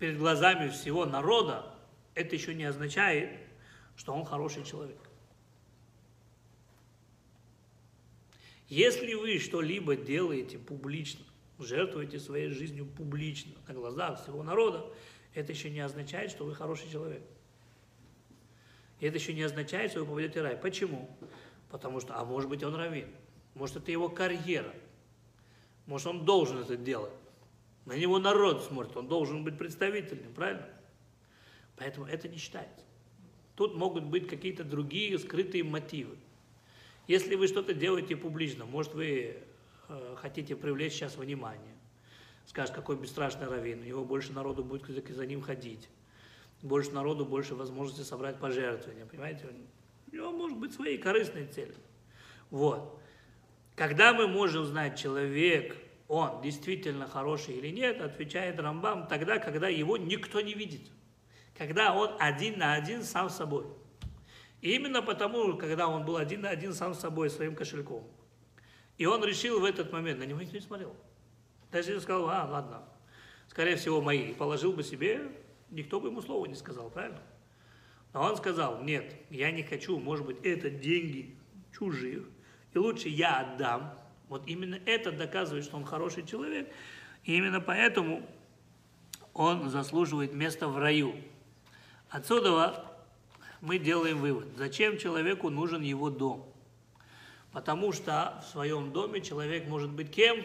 перед глазами всего народа, это еще не означает, что он хороший человек. Если вы что-либо делаете публично, жертвуете своей жизнью публично, на глазах всего народа, это еще не означает, что вы хороший человек. Это еще не означает, что вы попадете в рай. Почему? Потому что, а может быть, он раввин. Может, это его карьера. Может, он должен это делать. На него народ смотрит, он должен быть представительным, правильно? Поэтому это не считается. Тут могут быть какие-то другие скрытые мотивы. Если вы что-то делаете публично, может, вы э, хотите привлечь сейчас внимание. Скажешь, какой бесстрашный раввин, у него больше народу будет за ним ходить. Больше народу, больше возможности собрать пожертвования, понимаете? У него может быть свои корыстные цели. Вот. Когда мы можем знать, человек, он действительно хороший или нет, отвечает Рамбам, тогда, когда его никто не видит. Когда он один на один сам с собой. Именно потому, когда он был один на один сам с собой, своим кошельком. И он решил в этот момент, на него никто не смотрел. Даже если сказал, а, ладно, скорее всего, мои, и положил бы себе, никто бы ему слова не сказал, правильно? Но он сказал, нет, я не хочу, может быть, это деньги чужих, и лучше я отдам. Вот именно это доказывает, что он хороший человек, и именно поэтому он заслуживает места в раю. Отсюда мы делаем вывод, зачем человеку нужен его дом. Потому что в своем доме человек может быть кем?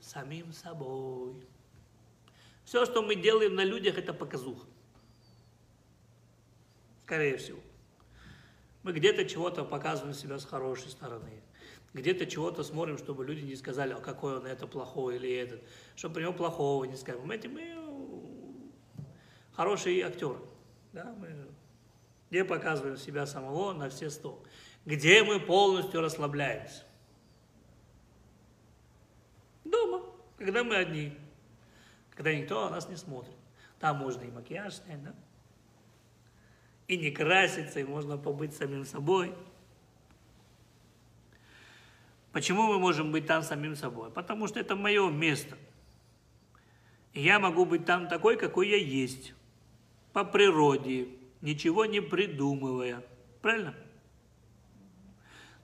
Самим собой. Все, что мы делаем на людях, это показуха. Скорее всего. Мы где-то чего-то показываем себя с хорошей стороны. Где-то чего-то смотрим, чтобы люди не сказали, а какой он это плохой или этот. Чтобы про него плохого не сказали. Понимаете, мы хорошие актеры. Да? Мы где показываем себя самого на все сто. Где мы полностью расслабляемся. Дома, когда мы одни. Когда никто на нас не смотрит. Там можно и макияж снять, да? И не краситься, и можно побыть самим собой. Почему мы можем быть там самим собой? Потому что это мое место. И я могу быть там такой, какой я есть по природе, ничего не придумывая. Правильно?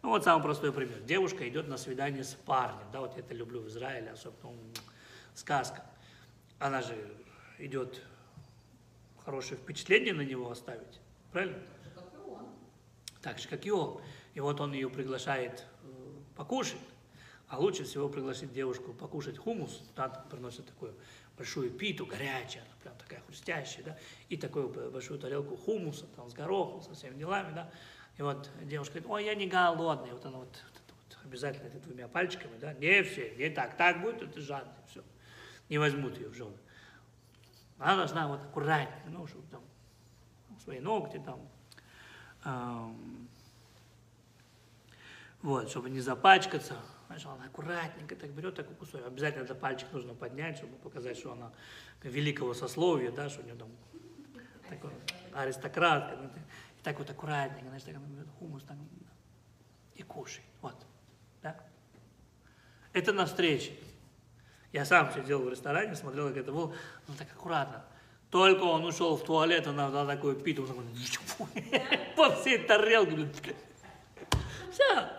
Ну вот самый простой пример. Девушка идет на свидание с парнем. Да, вот я это люблю в Израиле, особенно сказка. Она же идет хорошее впечатление на него оставить. Правильно? Так же, как и он. И вот он ее приглашает э, покушать. А лучше всего пригласить девушку покушать хумус. Да, приносит такую большую питу, горячая, она прям такая хрустящая, да, и такую большую тарелку хумуса, там, с горохом, со всеми делами, да, и вот девушка говорит, ой, я не голодная, вот она вот, вот обязательно это двумя пальчиками, да, не все, не так, так будет, это жадный, все, не возьмут ее в жены. Она должна вот аккуратнее, ну, чтобы там свои ногти там, эм, вот, чтобы не запачкаться, Знаешь, она аккуратненько так берет такой кусок. Обязательно этот пальчик нужно поднять, чтобы показать, что она великого сословия, да, что у нее там такой аристократ. И так вот аккуратненько, знаешь, так хумус так, и кушает. Вот. Да? Это на встрече. Я сам сидел в ресторане, смотрел, как это было, ну так аккуратно. Только он ушел в туалет, она дала такой пит, он по всей тарелке. Все.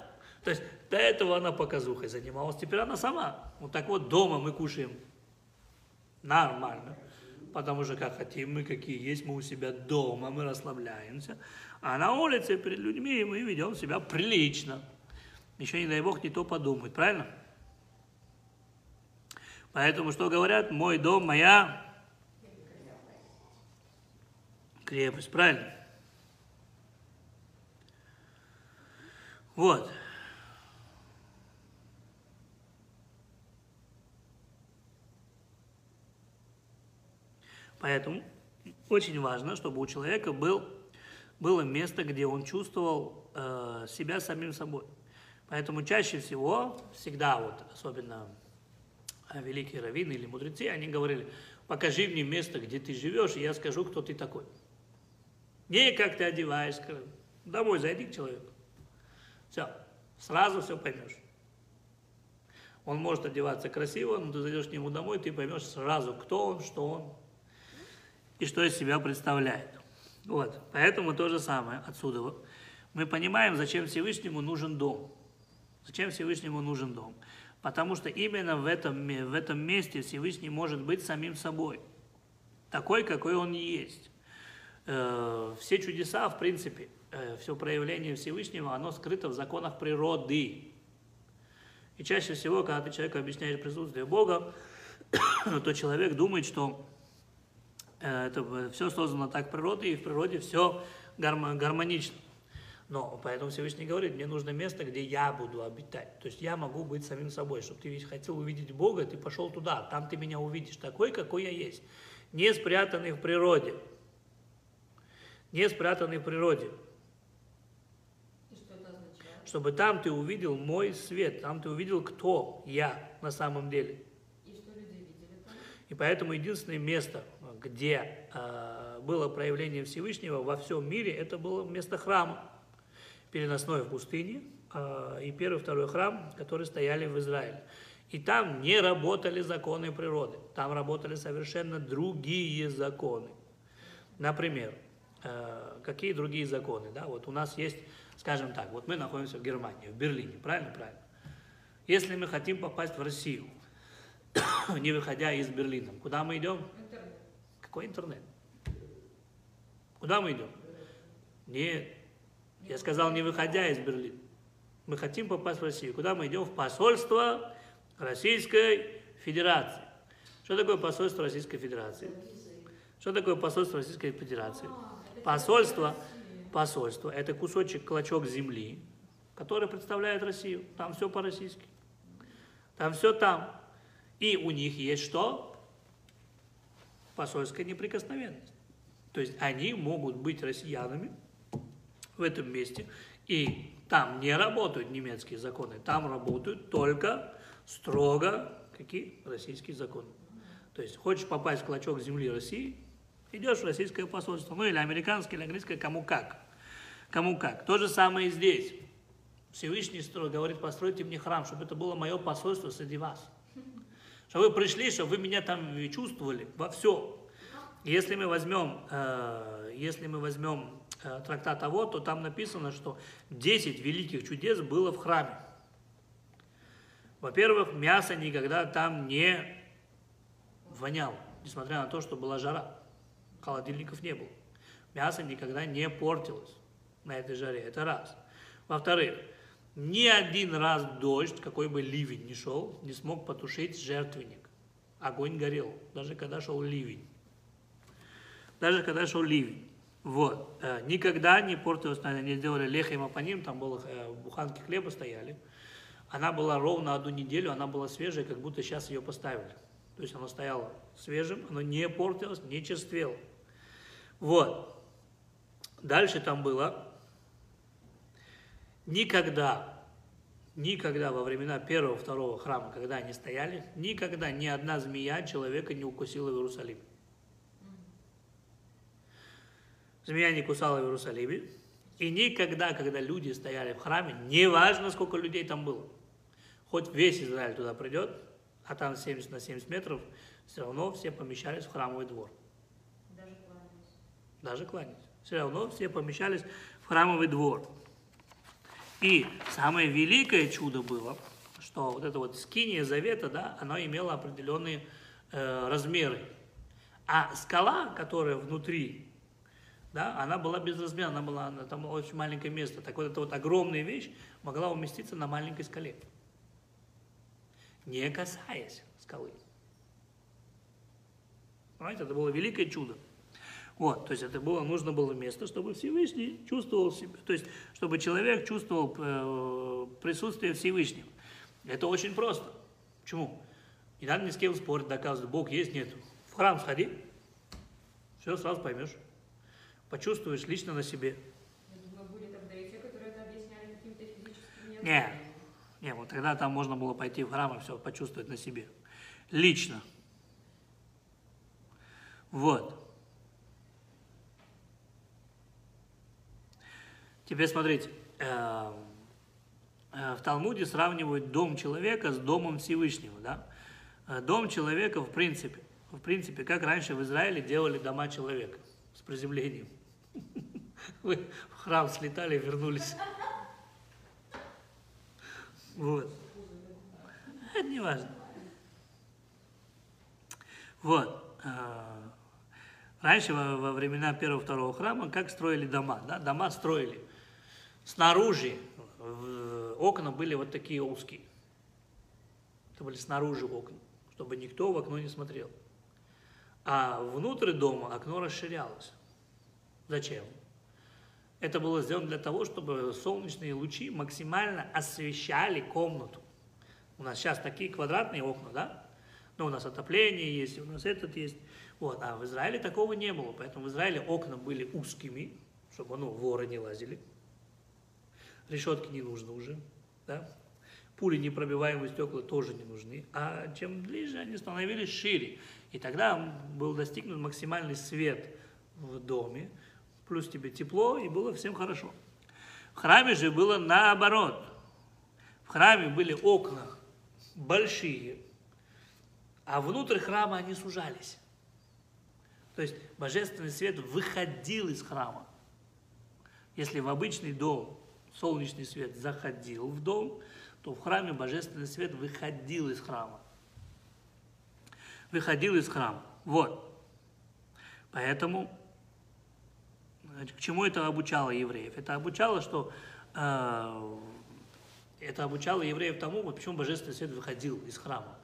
То есть до этого она показухой занималась, теперь она сама. Вот так вот дома мы кушаем нормально, потому что как хотим мы, какие есть, мы у себя дома, мы расслабляемся. А на улице перед людьми мы ведем себя прилично. Еще не дай бог не то подумать, правильно? Поэтому что говорят? Мой дом, моя крепость, правильно? Вот. Поэтому очень важно, чтобы у человека был, было место, где он чувствовал э, себя самим собой. Поэтому чаще всего, всегда вот, особенно э, великие раввины или мудрецы, они говорили, покажи мне место, где ты живешь, и я скажу, кто ты такой. Не как ты одеваешься, домой зайди к человеку. Все, сразу все поймешь. Он может одеваться красиво, но ты зайдешь к нему домой, ты поймешь сразу, кто он, что он, и что из себя представляет. Вот, поэтому то же самое отсюда. мы понимаем, зачем Всевышнему нужен дом. Зачем Всевышнему нужен дом? Потому что именно в этом, в этом месте Всевышний может быть самим собой. Такой, какой он есть. Э, все чудеса, в принципе, э, все проявление Всевышнего, оно скрыто в законах природы. И чаще всего, когда ты человеку объясняешь присутствие Бога, то человек думает, что это все создано так природой, и в природе все гармонично. Но поэтому Всевышний говорит, мне нужно место, где я буду обитать. То есть я могу быть самим собой. Чтобы ты хотел увидеть Бога, ты пошел туда. Там ты меня увидишь такой, какой я есть. Не спрятанный в природе. Не спрятанный в природе. Чтобы там ты увидел мой свет, там ты увидел, кто я на самом деле. И поэтому единственное место, где э, было проявление Всевышнего во всем мире, это было место храма, переносной в пустыне, э, и первый второй храм, которые стояли в Израиле. И там не работали законы природы, там работали совершенно другие законы. Например, э, какие другие законы? Да? Вот у нас есть, скажем так, вот мы находимся в Германии, в Берлине, правильно? Правильно. Если мы хотим попасть в Россию, не выходя из Берлина. Куда мы идем? Какой интернет? Куда мы идем? Нет. Я сказал, не выходя из Берлина. Мы хотим попасть в Россию. Куда мы идем? В посольство Российской Федерации. Что такое посольство Российской Федерации? Что такое посольство Российской Федерации? Посольство, посольство – это кусочек, клочок земли, который представляет Россию. Там все по-российски. Там все там. И у них есть что? Посольская неприкосновенность. То есть они могут быть россиянами в этом месте, и там не работают немецкие законы, там работают только строго какие? Российские законы. То есть хочешь попасть в клочок земли России, идешь в российское посольство, ну или американское, или английское, кому как. Кому как. То же самое и здесь. Всевышний строй говорит, постройте мне храм, чтобы это было мое посольство среди вас. Чтобы вы пришли, чтобы вы меня там чувствовали во все. Если мы возьмем, э, если мы возьмем э, трактат того, то там написано, что 10 великих чудес было в храме. Во-первых, мясо никогда там не воняло, несмотря на то, что была жара. Холодильников не было. Мясо никогда не портилось на этой жаре. Это раз. Во-вторых, ни один раз дождь, какой бы ливень ни шел, не смог потушить жертвенник. Огонь горел, даже когда шел ливень. Даже когда шел ливень. Вот. Э, никогда не портилась, они сделали лехем по ним, там было э, буханки хлеба стояли. Она была ровно одну неделю, она была свежая, как будто сейчас ее поставили. То есть она стояла свежим, она не портилась, не черствела. Вот. Дальше там было Никогда, никогда во времена первого, второго храма, когда они стояли, никогда ни одна змея человека не укусила в Иерусалиме. Змея не кусала в Иерусалиме. И никогда, когда люди стояли в храме, неважно, сколько людей там было, хоть весь Израиль туда придет, а там 70 на 70 метров, все равно все помещались в храмовый двор. Даже кланяться. Даже кланяться. Все равно все помещались в храмовый двор. И самое великое чудо было, что вот это вот скиния завета, да, оно имело определенные э, размеры. А скала, которая внутри, да, она была безразмерна, она была, там было очень маленькое место. Так вот, эта вот огромная вещь могла уместиться на маленькой скале, не касаясь скалы. Понимаете, это было великое чудо. Вот, то есть это было, нужно было место, чтобы Всевышний чувствовал себя, то есть чтобы человек чувствовал э, присутствие Всевышнего. Это очень просто. Почему? Не надо ни с кем спорить, доказывать, Бог есть, нет. В храм сходи, все сразу поймешь. Почувствуешь лично на себе. Не, не, вот тогда там можно было пойти в храм и все почувствовать на себе. Лично. Вот. Теперь смотрите, э, э, в Талмуде сравнивают дом человека с домом Всевышнего. Да? Э, дом человека, в принципе, в принципе, как раньше в Израиле делали дома человека с приземлением. Вы в храм слетали, вернулись. Вот. Это не важно. Вот. Раньше, во времена первого-второго храма, как строили дома? Да? Дома строили. Снаружи окна были вот такие узкие. Это были снаружи окна, чтобы никто в окно не смотрел. А внутрь дома окно расширялось. Зачем? Это было сделано для того, чтобы солнечные лучи максимально освещали комнату. У нас сейчас такие квадратные окна, да? Ну, у нас отопление есть, у нас этот есть. Вот. А в Израиле такого не было. Поэтому в Израиле окна были узкими, чтобы ну, воры не лазили. Решетки не нужно уже. Да? Пули непробиваемые стекла тоже не нужны. А чем ближе они становились шире. И тогда был достигнут максимальный свет в доме, плюс тебе тепло, и было всем хорошо. В храме же было наоборот. В храме были окна большие, а внутрь храма они сужались. То есть божественный свет выходил из храма. Если в обычный дом солнечный свет заходил в дом, то в храме божественный свет выходил из храма. Выходил из храма. Вот. Поэтому к чему это обучало евреев? Это обучало, что э, это обучало евреев тому, вот почему Божественный свет выходил из храма.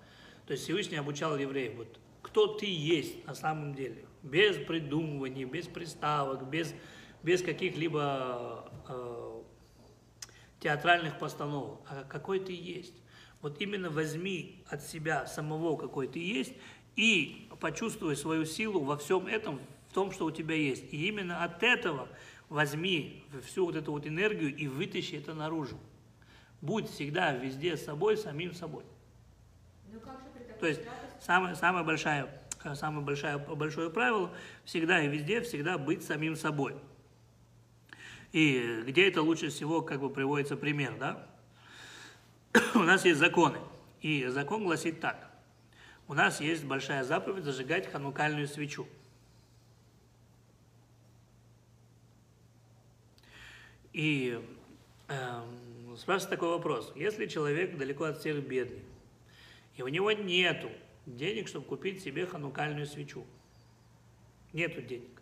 То есть Всевышний обучал евреев, вот кто ты есть на самом деле, без придумываний, без приставок, без, без каких-либо э, театральных постановок, а какой ты есть. Вот именно возьми от себя самого, какой ты есть, и почувствуй свою силу во всем этом, в том, что у тебя есть. И именно от этого возьми всю вот эту вот энергию и вытащи это наружу. Будь всегда везде собой, самим собой. Ну, как же То есть самое, самое, большое, самое большое, большое правило всегда и везде всегда быть самим собой. И где это лучше всего как бы приводится пример, да? У нас есть законы. И закон гласит так. У нас есть большая заповедь зажигать ханукальную свечу. И эм, спрашивается такой вопрос. Если человек далеко от всех бедный, и у него нету денег, чтобы купить себе ханукальную свечу, нету денег,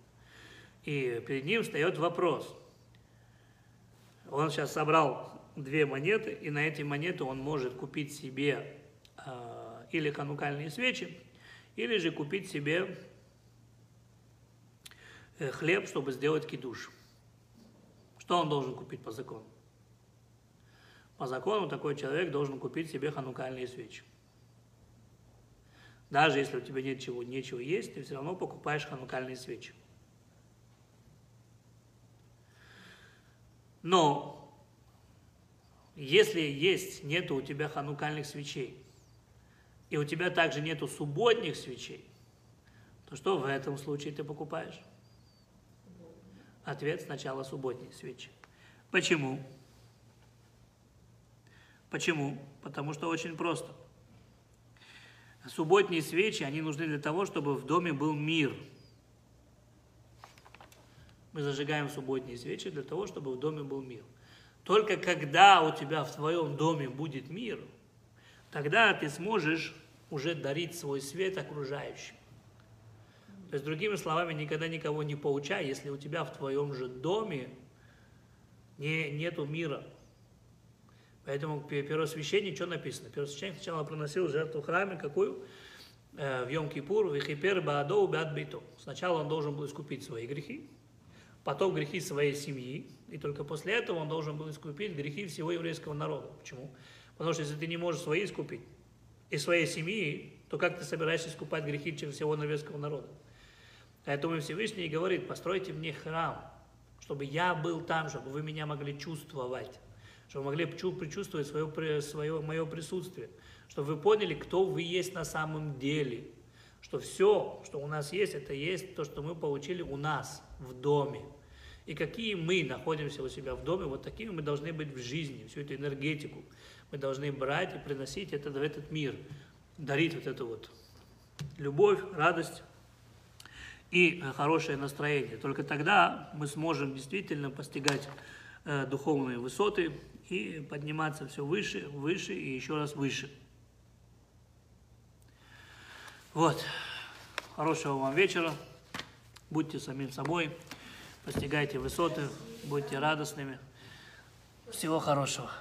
и перед ним встает вопрос. Он сейчас собрал две монеты, и на эти монеты он может купить себе э, или ханукальные свечи, или же купить себе э, хлеб, чтобы сделать кидуш. Что он должен купить по закону? По закону такой человек должен купить себе ханукальные свечи. Даже если у тебя нет чего, нечего есть, ты все равно покупаешь ханукальные свечи. Но если есть, нету у тебя ханукальных свечей, и у тебя также нету субботних свечей, то что в этом случае ты покупаешь? Ответ сначала субботние свечи. Почему? Почему? Потому что очень просто. Субботние свечи, они нужны для того, чтобы в доме был мир. Мы зажигаем субботние свечи для того, чтобы в доме был мир. Только когда у тебя в твоем доме будет мир, тогда ты сможешь уже дарить свой свет окружающим. То есть, другими словами, никогда никого не поучай, если у тебя в твоем же доме не, нету мира. Поэтому первосвященник, что написано? Первосвященник сначала приносил жертву в храме, какую? Э, в Йом-Кипур, Вихипер, Баадоу, Беат Бейто. Сначала он должен был искупить свои грехи, потом грехи своей семьи, и только после этого он должен был искупить грехи всего еврейского народа. Почему? Потому что если ты не можешь свои искупить, и своей семьи, то как ты собираешься искупать грехи всего еврейского народа? Поэтому Всевышний говорит, постройте мне храм, чтобы я был там, чтобы вы меня могли чувствовать, чтобы вы могли предчувствовать свое, свое, мое присутствие, чтобы вы поняли, кто вы есть на самом деле, что все, что у нас есть, это есть то, что мы получили у нас в доме. И какие мы находимся у себя в доме, вот такими мы должны быть в жизни, всю эту энергетику. Мы должны брать и приносить это в этот мир, дарить вот эту вот любовь, радость, и хорошее настроение. Только тогда мы сможем действительно постигать э, духовные высоты и подниматься все выше, выше и еще раз выше. Вот. Хорошего вам вечера. Будьте самим собой. Постигайте высоты. Будьте радостными. Всего хорошего.